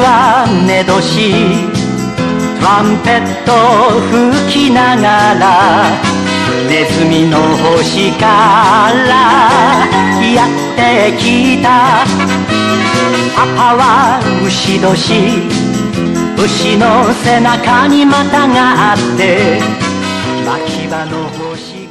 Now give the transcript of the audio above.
は寝年トランペット吹きながらネズミの星からやってきた。パパは牛年牛の背中に股があって牧場の星